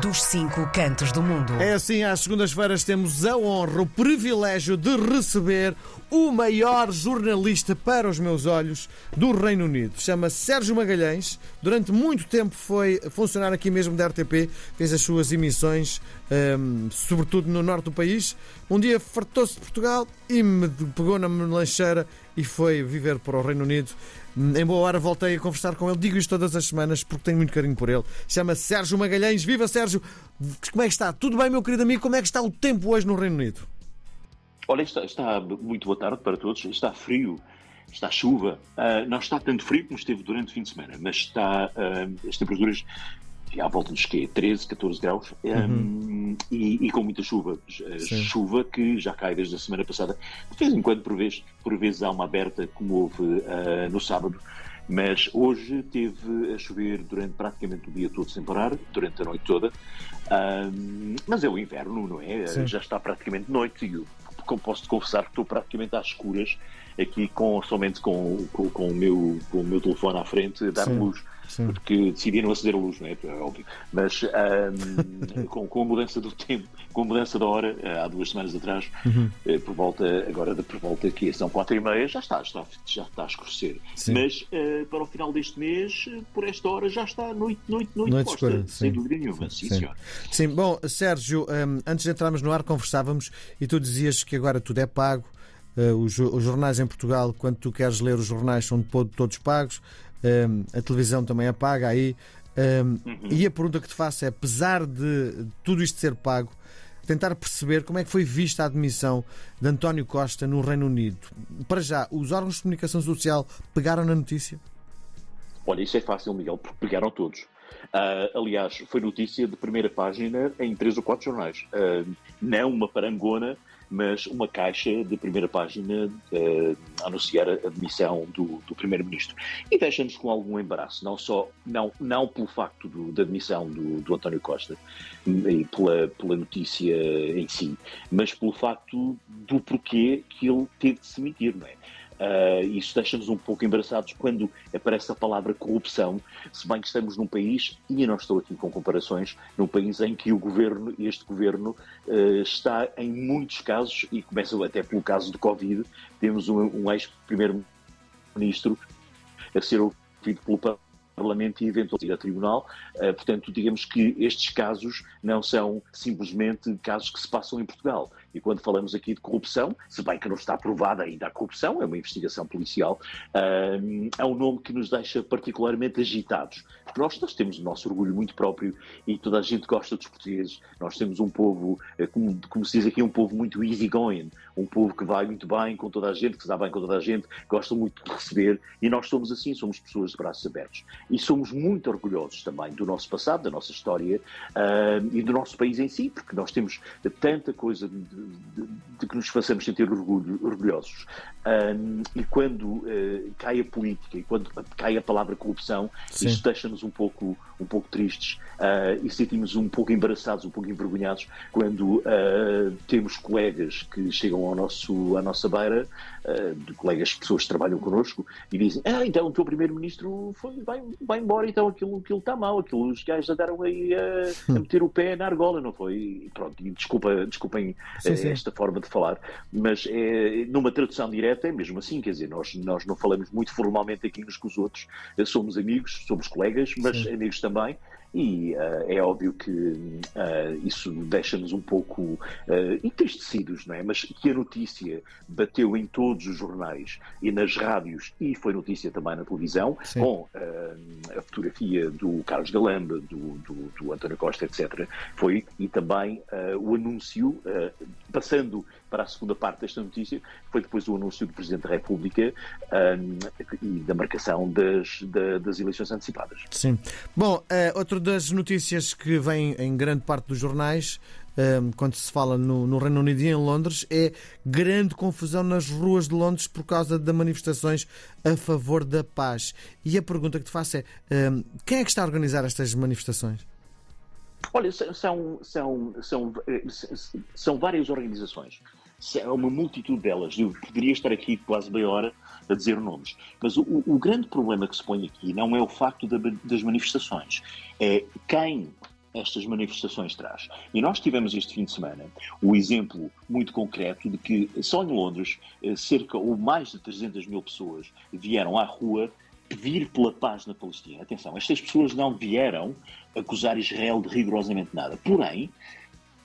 dos cinco cantos do mundo. É assim, às segundas-feiras temos a honra, o privilégio de receber o maior jornalista para os meus olhos do Reino Unido. Chama-se Sérgio Magalhães. Durante muito tempo foi funcionar aqui mesmo da RTP, fez as suas emissões, um, sobretudo no norte do país. Um dia fartou-se de Portugal e me pegou na lancheira e foi viver para o Reino Unido. Em boa hora voltei a conversar com ele, digo isto todas as semanas porque tenho muito carinho por ele. Chama-se Sérgio Magalhães. Viva Sérgio! Como é que está? Tudo bem, meu querido amigo? Como é que está o tempo hoje no Reino Unido? Olha, está, está muito boa tarde para todos. Está frio, está chuva. Uh, não está tanto frio como esteve durante o fim de semana, mas está uh, as temperaturas à volta dos quê? 13, 14 graus uhum. um, e, e, com muita chuva. Sim. Chuva que já cai desde a semana passada. De vez em quando, por vezes, por vezes há uma aberta, como houve uh, no sábado. Mas hoje teve a chover durante praticamente o dia todo sem parar, durante a noite toda. Um, mas é o inverno, não é? Sim. Já está praticamente noite e eu posso confessar que estou praticamente às escuras aqui com, somente com, com, com, o, meu, com o meu telefone à frente a dar Sim. luz. Sim. porque decidiram acender a luz, não é? é óbvio. Mas um, com, com, a mudança do tempo, com a mudança da hora, eh, há duas semanas atrás, uhum. Eh, por volta, agora por volta aqui, são quatro e meia, já está, já está, já está a escurecer. Sim. Mas uh, para o final deste mês, por esta hora, já está noite, noite, noite, noite posta, escura, sem dúvida nenhuma. Sim, sim, senhor. Sim, bom, Sérgio, um, antes de entrarmos no ar, conversávamos e tu dizias que agora tudo é pago. Uh, os, os, jornais em Portugal, quando tu queres ler os jornais, são todos pagos a televisão também é paga aí. uhum. E a pergunta que te faço é: apesar de tudo isto ser pago, tentar perceber como é que foi vista a admissão de António Costa no Reino Unido. Para já, os órgãos de comunicação social pegaram na notícia? Olha, isso é fácil, Miguel, porque pegaram todos. Uh, aliás, foi notícia de primeira página em três ou quatro jornais. Uh, não uma parangona mas uma caixa de primeira página uh, a anunciar a admissão do, do Primeiro-Ministro. E deixa-nos com algum embaraço, não só não, não pelo facto do, da admissão do, do António Costa e pela, pela notícia em si, mas pelo facto do porquê que ele teve de se demitir, não é? Uh, isso deixa-nos um pouco embaraçados quando aparece a palavra corrupção, se bem que estamos num país, e eu não estou aqui com comparações, num país em que o governo, este governo, uh, está em muitos casos, e começa até pelo caso do Covid, temos um, um ex-primeiro-ministro a ser ouvido pelo Parlamento e eventualmente ir a Tribunal. Uh, portanto, digamos que estes casos não são simplesmente casos que se passam em Portugal. E quando falamos aqui de corrupção, se bem que não está provada ainda a corrupção, é uma investigação policial, é um nome que nos deixa particularmente agitados. Nós, nós temos o nosso orgulho muito próprio e toda a gente gosta dos portugueses. Nós temos um povo, eh, como, como se diz aqui, um povo muito easygoing, um povo que vai muito bem com toda a gente, que dá bem com toda a gente, gosta muito de receber e nós somos assim, somos pessoas de braços abertos. E somos muito orgulhosos também do nosso passado, da nossa história uh, e do nosso país em si, porque nós temos tanta coisa de, de, que nos façamos sentir orgulho, orgulhosos. Um, e quando uh, cai a política e quando cai a palavra corrupção, Sim. isso deixa-nos um pouco, um pouco tristes uh, e sentimos um pouco embaraçados, um pouco envergonhados quando uh, temos colegas que chegam ao nosso, à nossa beira, de colegas, pessoas que trabalham connosco, e dizem: Ah, então o teu primeiro-ministro vai, vai embora, então aquilo, aquilo está mal, aquilo, os gajos andaram aí a, a meter o pé na argola, não foi? E pronto, e desculpa, desculpem sim, sim. esta forma de falar, mas é, numa tradução direta é mesmo assim, quer dizer, nós, nós não falamos muito formalmente aqui uns com os outros, somos amigos, somos colegas, mas Sim. amigos também, e uh, é óbvio que uh, isso deixa-nos um pouco uh, entristecidos, não é? Mas que a notícia bateu em todos os jornais e nas rádios e foi notícia também na televisão, Sim. com a fotografia do Carlos Galamba, do, do, do, António Costa, etc. Foi e também o anúncio, passando para a segunda parte desta notícia, foi depois o anúncio do Presidente da República e da marcação das, da, das eleições antecipadas. Sim. Bom, outro das notícias que vem em grande parte dos jornais, um, quando se fala no, no, Reino Unido e em Londres, é grande confusão nas ruas de Londres por causa de manifestações a favor da paz. E a pergunta que te faço é: um, quem é que está a organizar estas manifestações? Olha, são, são, são, são várias organizações. É uma multitude delas. Eu poderia estar aqui quase meia hora a dizer nomes. Mas o, o grande problema que se põe aqui não é o facto das manifestações, é quem estas manifestações traz. E nós tivemos este fim de semana o exemplo muito concreto de que só em Londres eh, cerca ou mais de 300 mil pessoas vieram à rua pedir pela paz na Palestina. Atenção, estas pessoas não vieram acusar Israel de rigorosamente nada. Porém,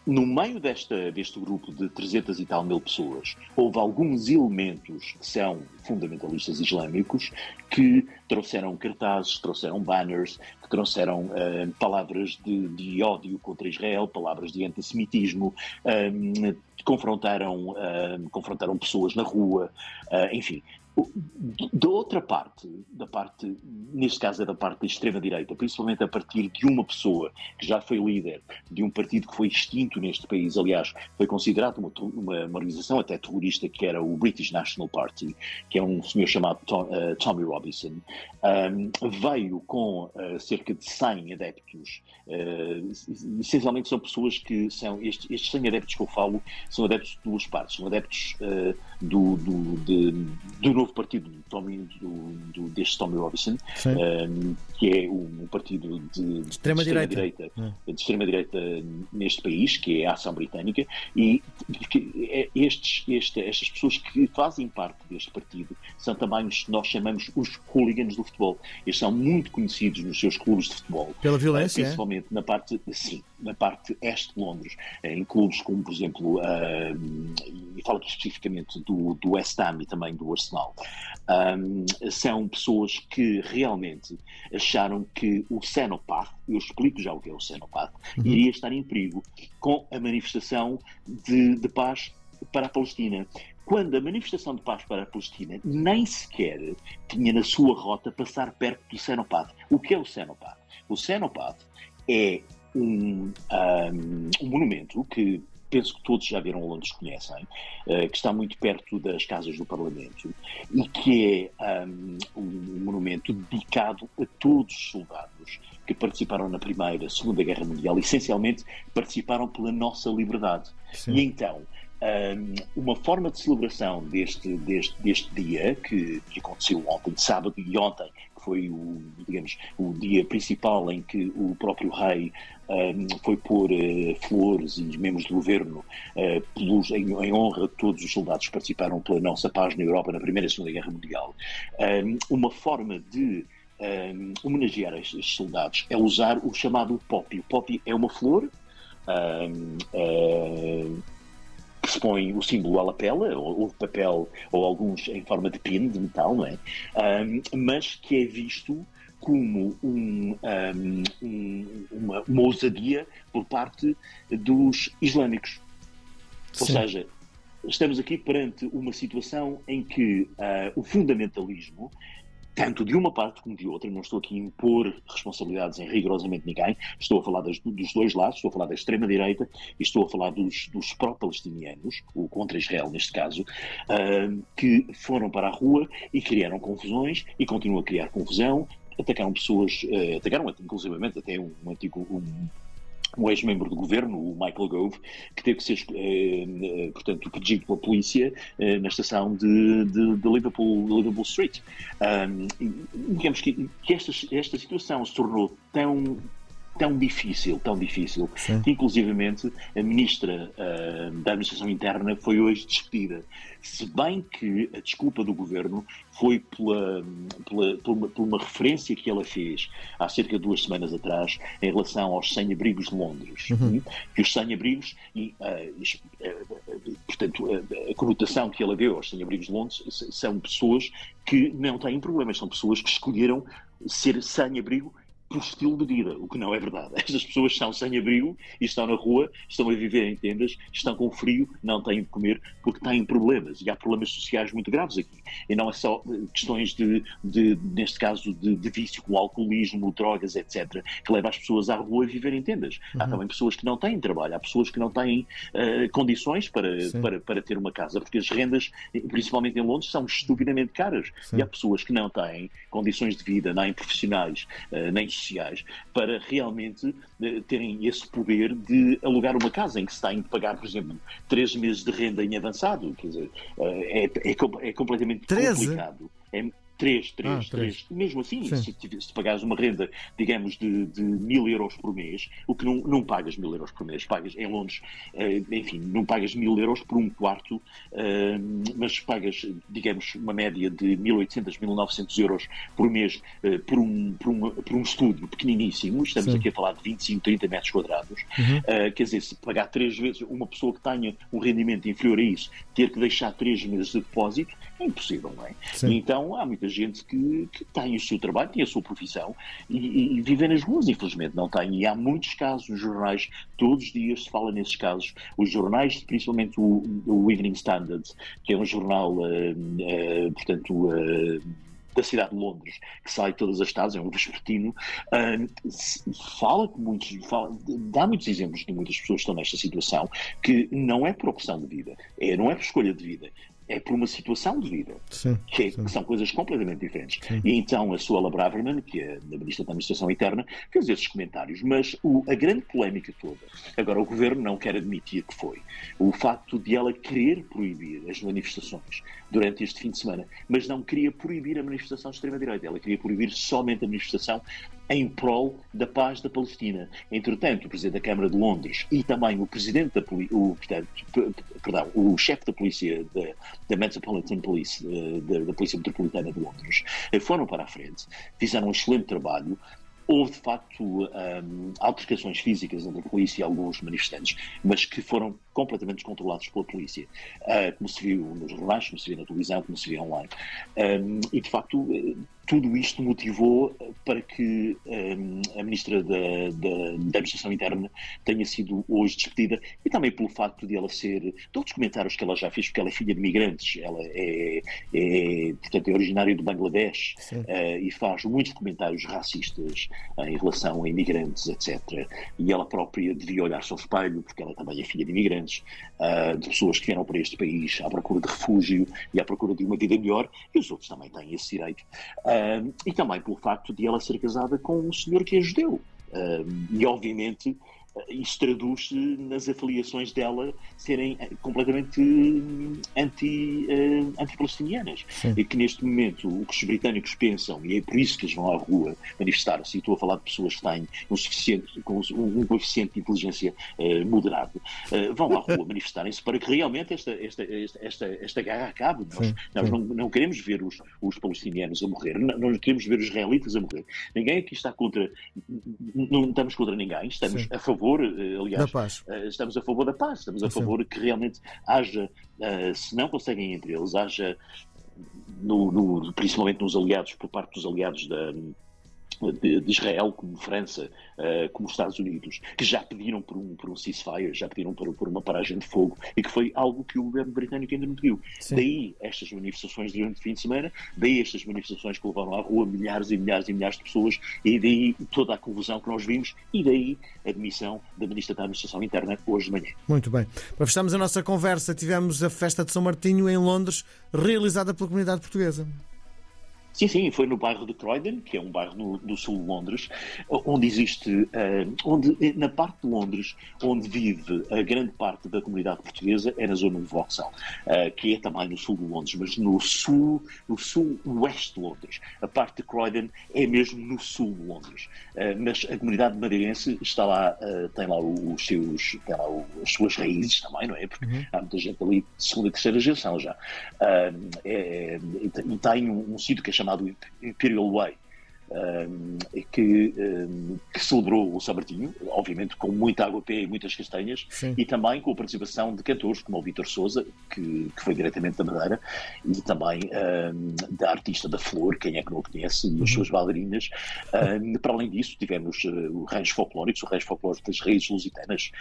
no meio desta, deste grupo de 300 e tal mil pessoas, houve alguns elementos que são fundamentalistas islâmicos que trouxeram cartazes, trouxeram banners, que trouxeram uh, palavras de, de, ódio contra Israel, palavras de antissemitismo, um, confrontaram, uh, confrontaram pessoas na rua, uh, enfim, da outra parte, da parte, neste caso é da parte da extrema-direita, principalmente a partir de uma pessoa que já foi líder de um partido que foi extinto neste país, aliás, foi considerado uma, uma, uma organização até terrorista, que era o British National Party, que é um senhor chamado Tom, uh, Tommy Robinson, um, veio com uh, cerca de 100 adeptos, uh, essencialmente são pessoas que são, estes, estes 100 adeptos que eu falo, são adeptos de duas partes, são adeptos do, do, de, do novo partido do Tommy, do, do, deste Tommy Robinson, um, que é um partido de, de extrema-direita extrema é. de extrema-direita neste país, que é a Ação Britânica, e que, é, estes, este, estas pessoas que fazem parte deste partido são também os que nós chamamos os hooligans do futebol. Eles são muito conhecidos nos seus clubes de futebol. Pela violência? Uh, principalmente é? na parte, sim, na parte este de Londres, em clubes como, por exemplo, uh, falo especificamente do, do West Ham e também do Arsenal, um, são pessoas que realmente acharam que o Xenopath, eu explico já o que é o Xenopath, uhum. iria estar em perigo com a manifestação de, de paz para a Palestina quando a manifestação de paz para a Palestina nem sequer tinha na sua rota passar perto do Xenopath. O que é o Xenopath? O Xenopath é um, um, um monumento que penso que todos já viram Londres conhecem, uh, que está muito perto das casas do Parlamento e que é um, um, monumento dedicado a todos os soldados que participaram na Primeira, Segunda Guerra Mundial, essencialmente participaram pela nossa liberdade. Sim. E então, um, uma forma de celebração deste, deste, deste dia, que, que aconteceu ontem, sábado e ontem, foi o, digamos, o dia principal em que o próprio rei um, foi pôr uh, flores e membros do governo uh, pelos, em, em, honra de todos os soldados que participaram pela nossa paz na Europa na Primeira e Segunda Guerra Mundial. Um, uma forma de um, homenagear estes soldados é usar o chamado poppy. O poppy é uma flor. Um, uh, que se põe o símbolo à lapela, ou, ou de papel, ou alguns em forma de pin, de metal, não é? Um, mas que é visto como um, um, uma, uma ousadia por parte dos islâmicos. Sim. Ou seja, estamos aqui perante uma situação em que uh, o fundamentalismo tanto de uma parte como de outra, não estou aqui a impor responsabilidades em rigorosamente ninguém, estou a falar das, dos dois lados, estou a falar da extrema-direita e estou a falar dos, dos pró-palestinianos, o contra Israel neste caso, uh, que foram para a rua e criaram confusões e continuam a criar confusão, atacaram pessoas, uh, atacaram inclusivamente até um, um antigo um, um ex-membro do governo, o Michael Gove, que teve que ser, eh, eh portanto, protegido pela polícia eh, na estação de, de, de Liverpool, Liverpool Street. Um, digamos que, que esta, esta situação se tornou tão tão difícil, tão difícil, Sim. que inclusivamente a ministra uh, da Administração Interna foi hoje despedida. Se bem que a desculpa do governo foi pela, pela, por, uma, por, uma, referência que ela fez há cerca de duas semanas atrás em relação aos sem-abrigos de Londres. Uhum. Que os sem-abrigos, e uh, portanto, a conotação que ela deu aos sem-abrigos de Londres são pessoas que não têm problemas, são pessoas que escolheram ser sem-abrigo por estilo de vida, o que não é verdade. Estas pessoas estão sem abrigo e estão na rua, estão a viver em tendas, estão com frio, não têm de comer porque têm problemas. E há problemas sociais muito graves aqui. E não é só eh, questões de, de neste caso, de, de, vício, como alcoolismo, drogas, etc., que leva as pessoas à rua a viver em tendas. Uhum. Há também pessoas que não têm trabalho, há pessoas que não têm uh, condições para, para, para ter uma casa, porque as rendas, principalmente em Londres, são estupidamente caras. Sim. E há pessoas que não têm condições de vida, nem profissionais, uh, nem sociais para realmente uh, terem esse poder de alugar uma casa em que se tem de pagar, por exemplo, três meses de renda em avançado. Quer dizer, uh, é, é, é, completamente 13? complicado. É, Três, três, Ah, três. três. Mesmo assim, Sim. se, se pagares uma renda, digamos, de, de mil euros por mês, o que não, não pagas mil euros por mês, pagas em Londres, eh, enfim, não pagas mil euros por um quarto, eh, mas pagas, digamos, uma média de 1.800, 1.900 euros por mês eh, por, um, por, um, por um estúdio pequeniníssimo. Estamos Sim. aqui a falar de 25, 30 metros quadrados. Eh, quer dizer, se pagar três vezes, uma pessoa que tenha um rendimento inferior a isso, ter que deixar três meses de depósito, é impossível, não é? Sim. Então há muita gente que, que tem o seu trabalho, tem a sua profissão e, e, vive nas ruas, infelizmente não tem. E há muitos casos nos jornais, todos os dias se fala nesses casos. Os jornais, principalmente o, o Evening Standard, que é um jornal, eh, eh, portanto, eh, da cidade de Londres, que sai todas as tardes, é um vespertino, se- fala com muitos, fala- dá muitos exemplos de muitas pessoas que estão nesta situação, que não é por opção de vida, é, não é por escolha de vida, é por uma situação de vida Sim. que, é- sim. que são coisas completamente diferentes. E então a Suela Braverman, que é a Ministra da Administração Interna, fez esses comentários. Mas o- a grande polémica toda, agora o Governo não quer admitir que foi, o facto de ela querer proibir as manifestações durante este fim de semana, mas não queria proibir a manifestação de extrema-direita, ela queria proibir somente a manifestação em prol da paz da Palestina. Entretanto, o Presidente da Câmara de Londres e também o Presidente da Poli- o, portanto, perdão, o chefe da Polícia da, da Metropolitan Police, eh, da, da Polícia Metropolitana de Londres, eh, foram para a frente, fizeram um excelente trabalho. Houve, de facto, hum, altercações físicas entre a polícia e alguns manifestantes, mas que foram completamente descontrolados pela polícia, Ah, como se viu nos jornais, como se viu na televisão, como se viu online. Hum, e, de facto, eh, tudo isto motivou eh, para que hum, a Ministra da, da, da Administração Interna tenha sido hoje despedida e também pelo facto de ela ser, todos os comentários que ela já fez, porque ela é filha de migrantes, ela é, é portanto, é originária do Bangladesh eh, e faz muitos comentários racistas eh, em relação a imigrantes, etc. E ela própria devia olhar-se ao espelho, porque ela também é filha de imigrantes, ah, de pessoas que vieram para este país à procura de refúgio e à procura de uma vida melhor, e os outros também têm esse direito. Ah, e também pelo facto de ela ser casada com um senhor que é judeu. Ah, e obviamente isso traduz-se nas afiliações dela serem eh, completamente hum, anti, eh, anti-palestinianas. Sim. E que neste momento o que os britânicos pensam, e é por isso que eles vão à rua manifestar-se, e estou a falar de pessoas que têm um, suficiente, com um, coeficiente de inteligência eh, moderado, vão à rua manifestarem-se para que realmente esta, esta, esta, esta, esta guerra acabe. Nós, nós não, não queremos ver os, os palestinianos a morrer, não, não queremos ver os israelitas a morrer. Ninguém aqui está contra, não estamos contra ninguém, estamos Sim. a favor, eh, Da aliás, eh, estamos a favor da paz, estamos a favor que realmente haja, eh, se não conseguem entre eles, haja, no- no- principalmente nos aliados, por parte dos aliados da. De, de Israel, como França, eh, como Estados Unidos, que já pediram por um, por um ceasefire, já pediram por, por uma paragem de fogo, e que foi algo que o governo britânico ainda não pediu. Sim. Daí estas manifestações durante o fim de semana, daí estas manifestações que levaram à rua milhares e milhares e milhares de pessoas, e daí toda a confusão que nós vimos, e daí a demissão da Ministra da Administração Interna hoje de manhã. Muito bem. Para fecharmos a nossa conversa, tivemos a festa de São Martinho em Londres, realizada pela comunidade portuguesa. Sim, sim, foi no bairro de Croydon, que é um bairro no, do sul de Londres, onde existe, eh, onde, na parte de Londres, onde vive a grande parte da comunidade portuguesa, é na zona de Vauxhall, eh, que é também no sul de Londres, mas no sul, no sul-oeste de Londres. A parte de Croydon é mesmo no sul de Londres. Eh, mas a comunidade madeirense está lá, eh, tem lá os seus, tem lá o- as suas raízes também, não é? Porque há muita gente ali de segunda e terceira geração já. Ah, é- e tem um, um sítio que é chamado Imperial Way. Um, que, um, que celebrou o São Martinho, obviamente com muita água pé e muitas castanhas, Sim. e também com a participação de cantores como o Vítor Souza, que, que foi diretamente da Madeira, e também um, da artista da Flor, quem é que não o conhece, e as suas bailarinas. Para além disso, tivemos uh, o rancho folclórico, o rancho folclórico das Raízes Lusitanas,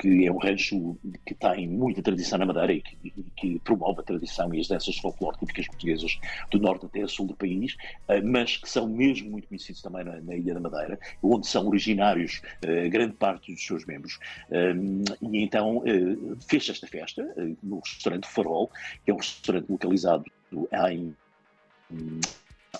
que é um rancho que tem muita tradição na Madeira e que, e que promove a tradição e as danças folclóricas portuguesas do norte até sul do país, uh, mas que são mesmo muito conhecidos também na, na Ilha da Madeira, onde são originários uh, grande parte dos seus membros. Um, e então uh, fez esta festa uh, no restaurante Farol, que é um restaurante localizado em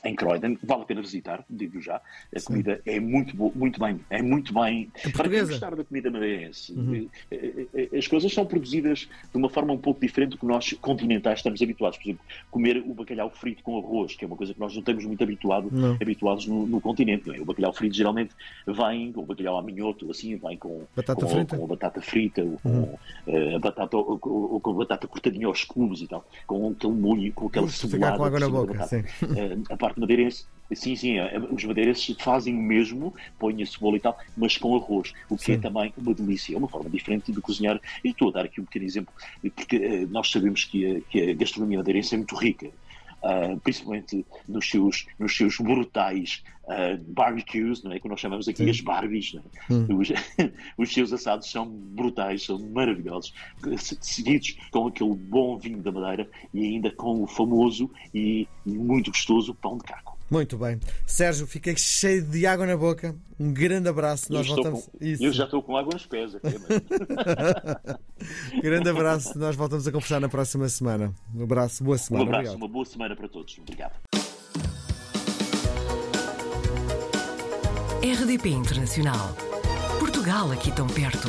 em Croydon, vale a pena visitar, digo já. A Sim. comida é muito boa, muito bem, é muito bem. É Para quem gostar da comida madeirense, uhum. Eh, eh, as coisas são produzidas de uma forma um pouco diferente do que nós continentais estamos habituados. Por exemplo, comer o bacalhau frito com arroz, que é uma coisa que nós não estamos muito habituado, habituados no, no continente. É? O bacalhau frito geralmente vem, o bacalhau a minhoto, assim, vem com batata com, frita, com a batata frita, uhum. com uh, a batata, ou, ou, com a batata cortadinha aos cubos e tal, com aquele molho, com aquela cebolada. com água na boca, sim. Uh, parte madeirense Sim, sim, é, os madeirenses fazem o mesmo, põem a cebola e tal, mas com arroz, o que é sim. é também uma delícia, é uma forma diferente de cozinhar. E estou a dar aqui um pequeno exemplo, porque uh, nós sabemos que a, que a gastronomia madeirense é muito rica. Uh, principalmente nos seus, nos seus brutais uh, barbecues, não é? que nós chamamos aqui Sim. as Barbies. É? Hum. Os, os, seus assados são brutais, são maravilhosos, seguidos com aquele bom vinho da Madeira e ainda com o famoso e, e muito gostoso pão de caco. Muito bem. Sérgio, fiquei cheio de água na boca. Um grande abraço. Nós eu voltamos. Com... Eu já estou com água nos pés aqui. grande abraço. Nós voltamos a conversar na próxima semana. Um abraço, boa semana. Um abraço, Obrigado. uma boa semana para todos. Obrigado. RDP Internacional. Portugal aqui tão perto.